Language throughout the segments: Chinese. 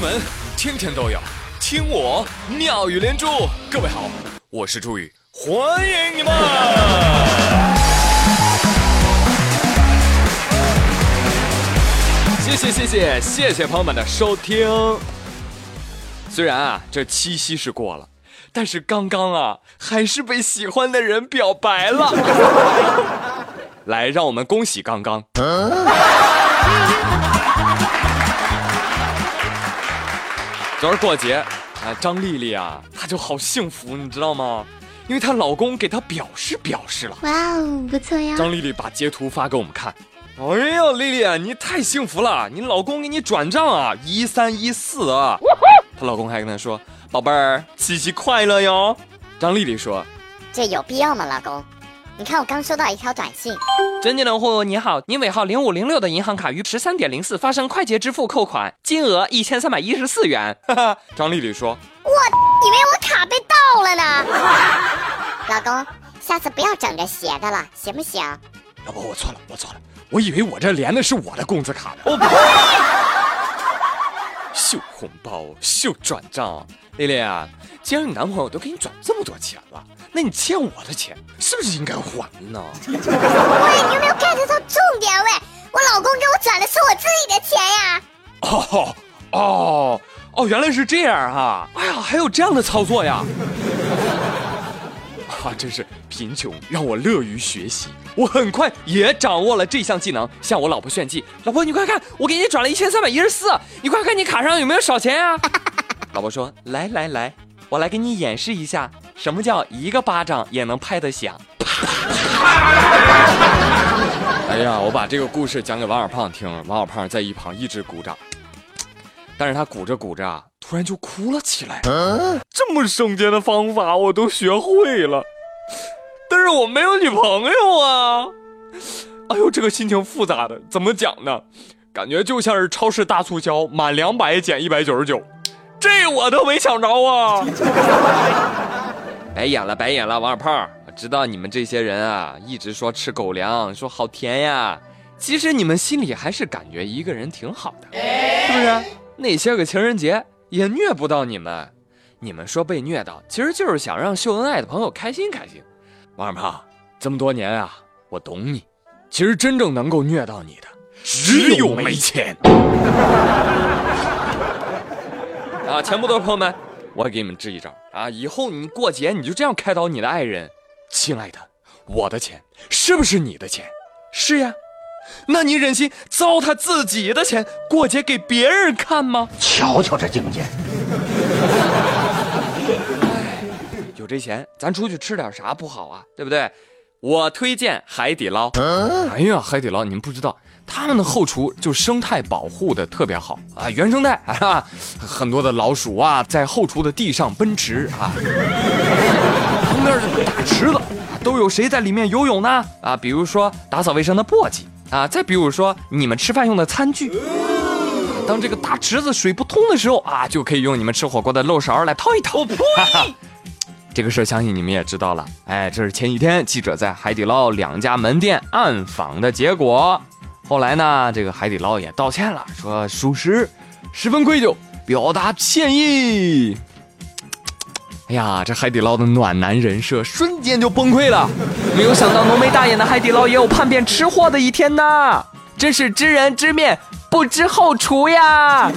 闻天天都有，听我妙语连珠。各位好，我是朱宇，欢迎你们！谢谢谢谢谢谢朋友们的收听。虽然啊，这七夕是过了，但是刚刚啊，还是被喜欢的人表白了。来，让我们恭喜刚刚。昨儿过节，啊，张丽丽啊，她就好幸福，你知道吗？因为她老公给她表示表示了。哇哦，不错呀！张丽丽把截图发给我们看。哎呦，丽丽，你太幸福了！你老公给你转账啊，一三一四啊。她老公还跟她说：“宝贝儿，七夕快乐哟。”张丽丽说：“这有必要吗，老公？”你看，我刚收到一条短信。尊敬的用户，你好，您尾号零五零六的银行卡于十三点零四发生快捷支付扣款，金额一千三百一十四元。哈哈，张丽丽说：“我以为我卡被盗了呢。”老公，下次不要整这邪的了，行不行？老婆，我错了，我错了，我以为我这连的是我的工资卡呢。我秀红包，秀转账，丽丽啊，既然你男朋友都给你转这么多钱了。那你欠我的钱是不是应该还呢？喂，你有没有 get 到重点？喂，我老公给我转的是我自己的钱呀！哦哦哦，原来是这样哈！哎呀，还有这样的操作呀！啊，真是贫穷让我乐于学习，我很快也掌握了这项技能，向我老婆炫技。老婆，你快看，我给你转了一千三百一十四，你快看你卡上有没有少钱啊？老婆说：来来来，我来给你演示一下。什么叫一个巴掌也能拍得响？哎呀，我把这个故事讲给王小胖听，王小胖在一旁一直鼓掌，但是他鼓着鼓着啊，突然就哭了起来。这么省钱的方法我都学会了，但是我没有女朋友啊！哎呦，这个心情复杂的，怎么讲呢？感觉就像是超市大促销，满两百减一百九十九，这我都没抢着啊！白演了，白演了，王小胖，我知道你们这些人啊，一直说吃狗粮，说好甜呀，其实你们心里还是感觉一个人挺好的，是不是？那些个情人节也虐不到你们，你们说被虐到，其实就是想让秀恩爱的朋友开心开心。王二胖，这么多年啊，我懂你，其实真正能够虐到你的，只有没钱。啊，钱不多，朋友们。我给你们支一招啊！以后你过节你就这样开导你的爱人，亲爱的，我的钱是不是你的钱？是呀，那你忍心糟蹋自己的钱过节给别人看吗？瞧瞧这境界！有这钱咱出去吃点啥不好啊？对不对？我推荐海底捞。哎呀，海底捞你们不知道。他们的后厨就生态保护的特别好啊，原生态啊，很多的老鼠啊在后厨的地上奔驰啊，旁边的大池子都有谁在里面游泳呢？啊，比如说打扫卫生的簸箕啊，再比如说你们吃饭用的餐具，当这个大池子水不通的时候啊，就可以用你们吃火锅的漏勺来掏一掏。这个事儿相信你们也知道了，哎，这是前几天记者在海底捞两家门店暗访的结果。后来呢，这个海底捞也道歉了，说属实，十分愧疚，表达歉意。哎呀，这海底捞的暖男人设瞬间就崩溃了。没有想到浓眉大眼的海底捞也有叛变吃货的一天呐！真是知人知面不知后厨呀。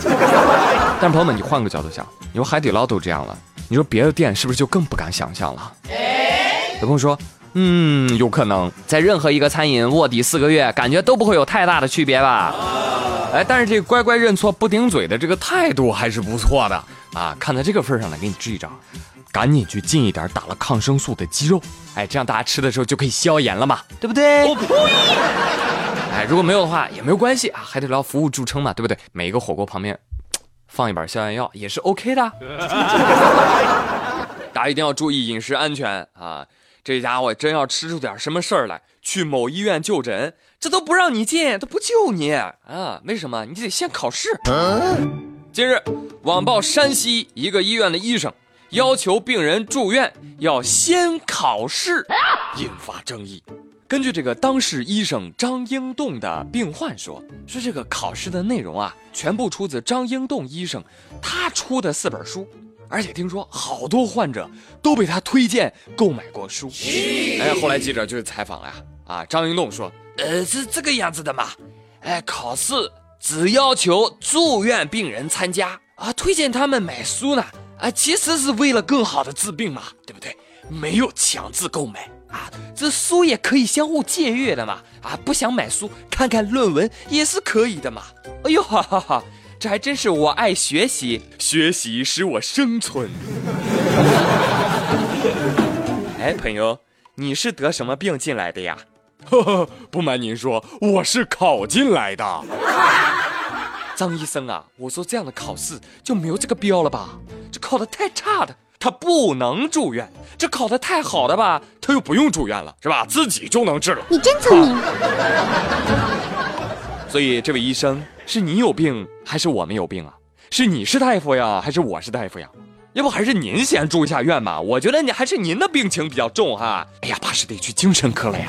但朋友们，你换个角度想，你说海底捞都这样了，你说别的店是不是就更不敢想象了？有朋友说。嗯，有可能在任何一个餐饮卧底四个月，感觉都不会有太大的区别吧？哎，但是这乖乖认错不顶嘴的这个态度还是不错的啊！看在这个份上呢，给你支一招，赶紧去进一点打了抗生素的鸡肉，哎，这样大家吃的时候就可以消炎了嘛，对不对？我呸！哎，如果没有的话也没有关系啊，海底捞服务著称嘛，对不对？每一个火锅旁边放一板消炎药也是 OK 的。大家一定要注意饮食安全啊！这家伙真要吃出点什么事儿来，去某医院就诊，这都不让你进，都不救你啊！为什么？你得先考试。近日，网曝山西一个医院的医生要求病人住院要先考试，引发争议。根据这个当事医生张英栋的病患说，说这个考试的内容啊，全部出自张英栋医生他出的四本书，而且听说好多患者都被他推荐购买过书。哎，后来记者就采访了呀，啊，张英栋说，呃，是这个样子的嘛，哎，考试只要求住院病人参加。啊，推荐他们买书呢，啊，其实是为了更好的治病嘛，对不对？没有强制购买。啊，这书也可以相互借阅的嘛！啊，不想买书，看看论文也是可以的嘛！哎呦，哈哈哈，这还真是我爱学习，学习使我生存。哎，朋友，你是得什么病进来的呀？呵呵，不瞒您说，我是考进来的。张医生啊，我说这样的考试就没有这个必要了吧？这考的太差的。他不能住院，这考得太好的吧，他又不用住院了，是吧？自己就能治了。你真聪明。所以这位医生，是你有病还是我们有病啊？是你是大夫呀，还是我是大夫呀？要不还是您先住一下院吧？我觉得你还是您的病情比较重哈。哎呀，怕是得去精神科了呀。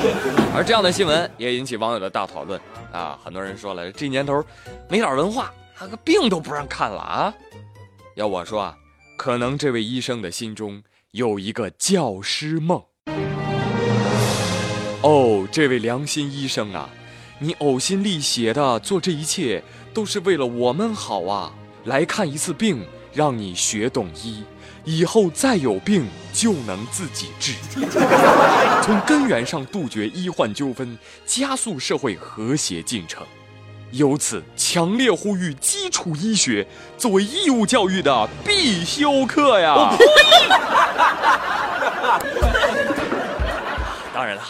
而这样的新闻也引起网友的大讨论啊！很多人说了，这年头没点文化，他个病都不让看了啊！要我说啊，可能这位医生的心中有一个教师梦。哦，这位良心医生啊，你呕心沥血的做这一切，都是为了我们好啊！来看一次病，让你学懂医，以后再有病就能自己治，从根源上杜绝医患纠纷，加速社会和谐进程。由此，强烈呼吁基础医学作为义务教育的必修课呀！当然了，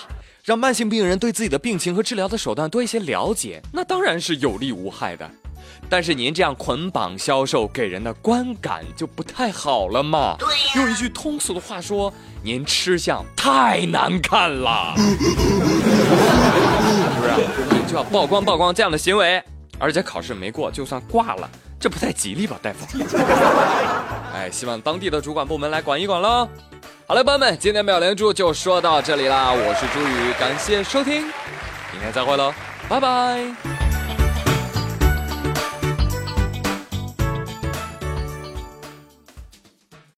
让慢性病人对自己的病情和治疗的手段多一些了解，那当然是有利无害的。但是您这样捆绑销售，给人的观感就不太好了嘛？用一句通俗的话说，您吃相太难看了。是不是？就要曝光曝光这样的行为，而且考试没过就算挂了，这不太吉利吧，大夫？哎，希望当地的主管部门来管一管喽。好了，朋友们，今天妙连珠就说到这里啦，我是朱宇，感谢收听，明天再会喽，拜拜。